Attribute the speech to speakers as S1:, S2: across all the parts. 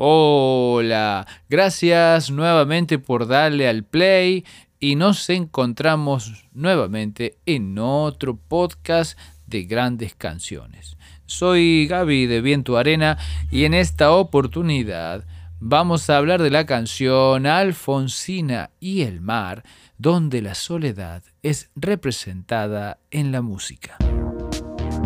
S1: Hola, gracias nuevamente por darle al play y nos encontramos nuevamente en otro podcast de grandes canciones. Soy Gaby de Viento Arena y en esta oportunidad vamos a hablar de la canción Alfonsina y el mar, donde la soledad es representada en la música.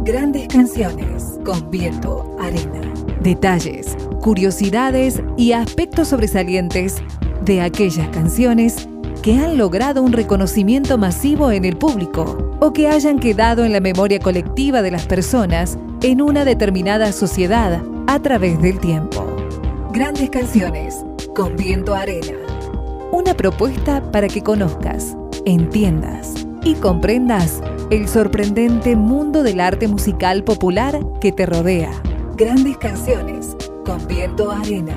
S2: Grandes canciones con Viento Arena. Detalles, curiosidades y aspectos sobresalientes de aquellas canciones que han logrado un reconocimiento masivo en el público o que hayan quedado en la memoria colectiva de las personas en una determinada sociedad a través del tiempo. Grandes canciones con Viento Arena. Una propuesta para que conozcas, entiendas y comprendas el sorprendente mundo del arte musical popular que te rodea. Grandes canciones con Viento Arena.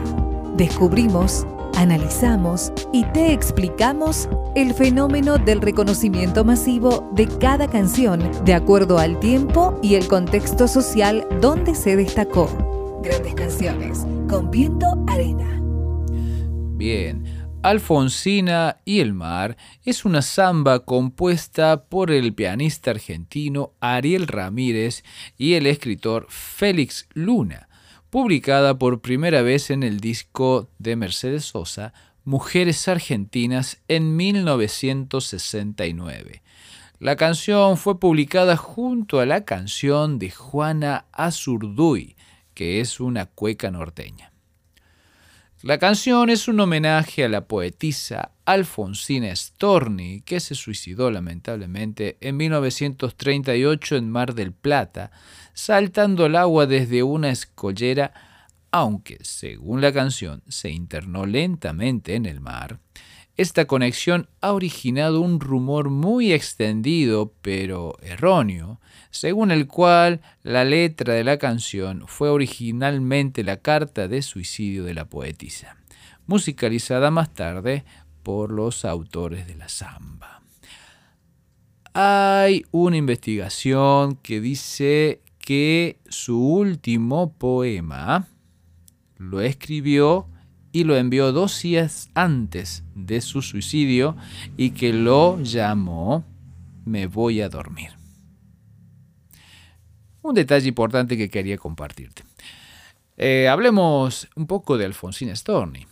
S2: Descubrimos, analizamos y te explicamos el fenómeno del reconocimiento masivo de cada canción de acuerdo al tiempo y el contexto social donde se destacó. Grandes canciones con Viento Arena.
S1: Bien. Alfonsina y el mar es una samba compuesta por el pianista argentino Ariel Ramírez y el escritor Félix Luna, publicada por primera vez en el disco de Mercedes Sosa, Mujeres Argentinas, en 1969. La canción fue publicada junto a la canción de Juana Azurduy, que es una cueca norteña. La canción es un homenaje a la poetisa Alfonsina Storni, que se suicidó lamentablemente en 1938 en Mar del Plata, saltando al agua desde una escollera, aunque, según la canción, se internó lentamente en el mar. Esta conexión ha originado un rumor muy extendido, pero erróneo, según el cual la letra de la canción fue originalmente la carta de suicidio de la poetisa, musicalizada más tarde por los autores de la samba. Hay una investigación que dice que su último poema lo escribió y lo envió dos días antes de su suicidio y que lo llamó Me voy a dormir. Un detalle importante que quería compartirte. Eh, hablemos un poco de Alfonsina Storni.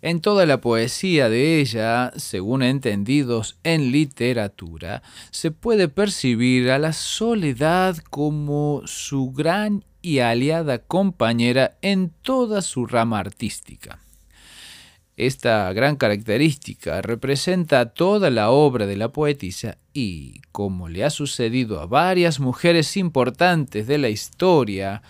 S1: En toda la poesía de ella, según entendidos en literatura, se puede percibir a la soledad como su gran y aliada compañera en toda su rama artística. Esta gran característica representa toda la obra de la poetisa y, como le ha sucedido a varias mujeres importantes de la historia,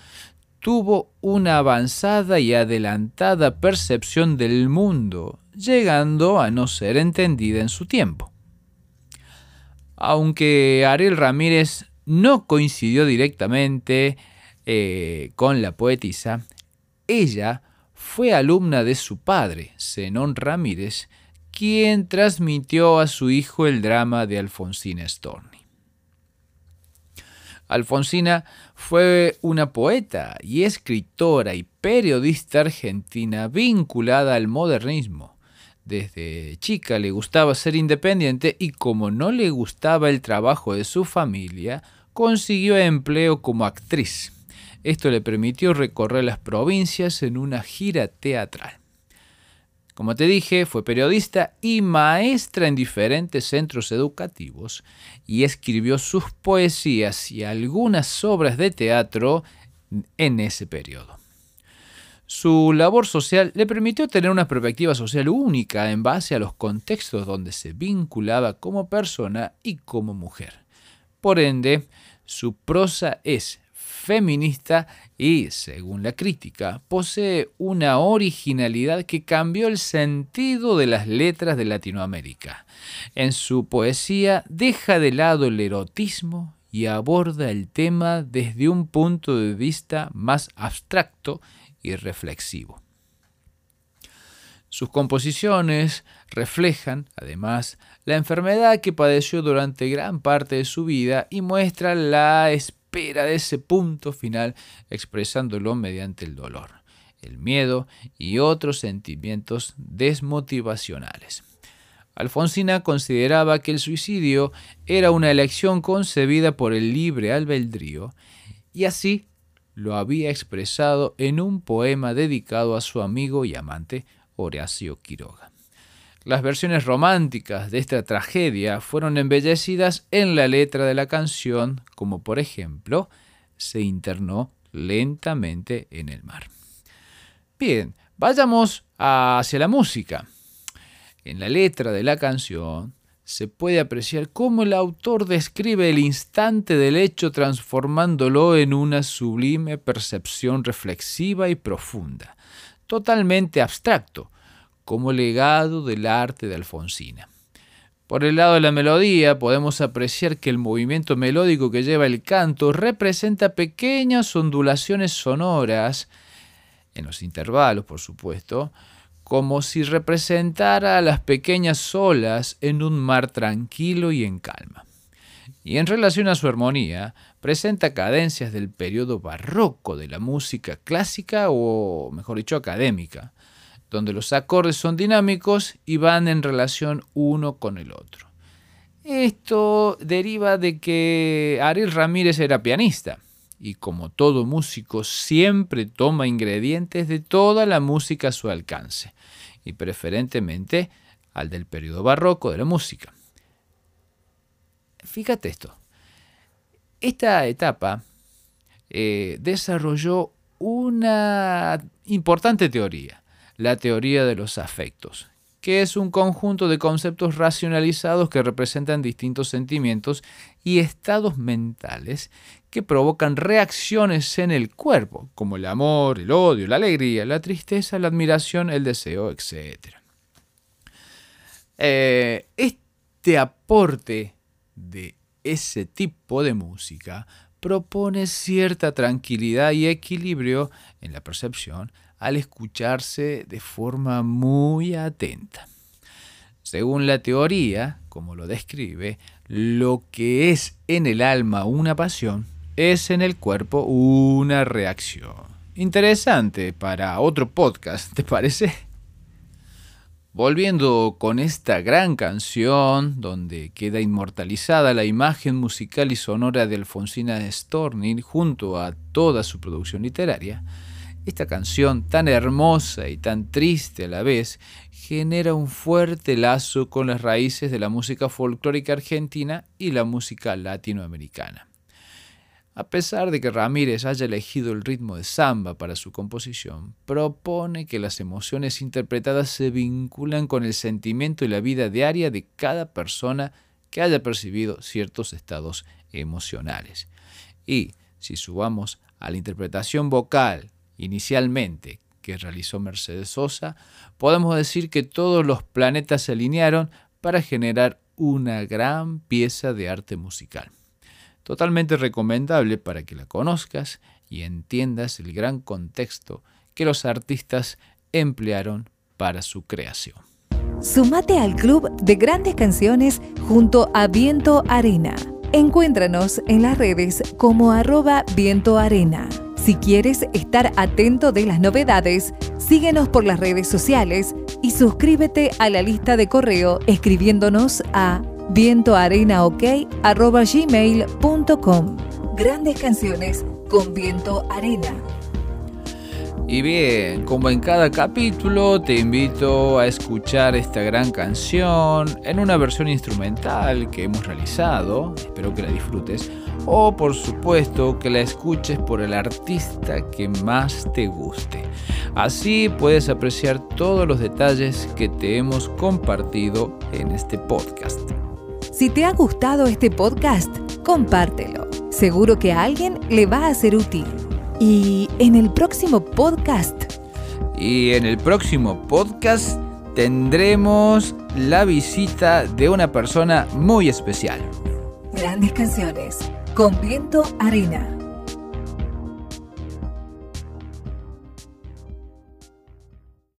S1: tuvo una avanzada y adelantada percepción del mundo, llegando a no ser entendida en su tiempo. Aunque Ariel Ramírez no coincidió directamente eh, con la poetisa, ella fue alumna de su padre, Zenón Ramírez, quien transmitió a su hijo el drama de Alfonsina Storni. Alfonsina fue una poeta y escritora y periodista argentina vinculada al modernismo. Desde chica le gustaba ser independiente y como no le gustaba el trabajo de su familia, consiguió empleo como actriz. Esto le permitió recorrer las provincias en una gira teatral. Como te dije, fue periodista y maestra en diferentes centros educativos y escribió sus poesías y algunas obras de teatro en ese periodo. Su labor social le permitió tener una perspectiva social única en base a los contextos donde se vinculaba como persona y como mujer. Por ende, su prosa es feminista y, según la crítica, posee una originalidad que cambió el sentido de las letras de Latinoamérica. En su poesía deja de lado el erotismo y aborda el tema desde un punto de vista más abstracto y reflexivo. Sus composiciones reflejan, además, la enfermedad que padeció durante gran parte de su vida y muestran la espera de ese punto final expresándolo mediante el dolor. el miedo y otros sentimientos desmotivacionales. Alfonsina consideraba que el suicidio era una elección concebida por el libre albedrío y así lo había expresado en un poema dedicado a su amigo y amante Horacio Quiroga. Las versiones románticas de esta tragedia fueron embellecidas en la letra de la canción, como por ejemplo, se internó lentamente en el mar. Bien, vayamos hacia la música. En la letra de la canción se puede apreciar cómo el autor describe el instante del hecho transformándolo en una sublime percepción reflexiva y profunda, totalmente abstracto, como legado del arte de Alfonsina. Por el lado de la melodía podemos apreciar que el movimiento melódico que lleva el canto representa pequeñas ondulaciones sonoras, en los intervalos por supuesto, como si representara las pequeñas olas en un mar tranquilo y en calma. Y en relación a su armonía, presenta cadencias del periodo barroco de la música clásica o, mejor dicho, académica, donde los acordes son dinámicos y van en relación uno con el otro. Esto deriva de que Ariel Ramírez era pianista y como todo músico siempre toma ingredientes de toda la música a su alcance y preferentemente al del periodo barroco de la música. Fíjate esto. Esta etapa eh, desarrolló una importante teoría, la teoría de los afectos, que es un conjunto de conceptos racionalizados que representan distintos sentimientos y estados mentales que provocan reacciones en el cuerpo, como el amor, el odio, la alegría, la tristeza, la admiración, el deseo, etc. Eh, este aporte de ese tipo de música propone cierta tranquilidad y equilibrio en la percepción al escucharse de forma muy atenta. Según la teoría, como lo describe, lo que es en el alma una pasión es en el cuerpo una reacción. Interesante para otro podcast, ¿te parece? Volviendo con esta gran canción, donde queda inmortalizada la imagen musical y sonora de Alfonsina Storni junto a toda su producción literaria, esta canción tan hermosa y tan triste a la vez genera un fuerte lazo con las raíces de la música folclórica argentina y la música latinoamericana. A pesar de que Ramírez haya elegido el ritmo de samba para su composición, propone que las emociones interpretadas se vinculan con el sentimiento y la vida diaria de cada persona que haya percibido ciertos estados emocionales. Y si subamos a la interpretación vocal inicialmente que realizó Mercedes Sosa, podemos decir que todos los planetas se alinearon para generar una gran pieza de arte musical totalmente recomendable para que la conozcas y entiendas el gran contexto que los artistas emplearon para su creación.
S2: Sumate al club de grandes canciones junto a Viento Arena. Encuéntranos en las redes como arroba Viento Arena. Si quieres estar atento de las novedades, síguenos por las redes sociales y suscríbete a la lista de correo escribiéndonos a vientoarenaok.gmail.com Grandes canciones con Viento Arena.
S1: Y bien, como en cada capítulo, te invito a escuchar esta gran canción en una versión instrumental que hemos realizado, espero que la disfrutes, o por supuesto que la escuches por el artista que más te guste. Así puedes apreciar todos los detalles que te hemos compartido en este podcast.
S2: Si te ha gustado este podcast, compártelo. Seguro que a alguien le va a ser útil. Y en el próximo podcast.
S1: Y en el próximo podcast tendremos la visita de una persona muy especial.
S2: Grandes canciones con viento arena.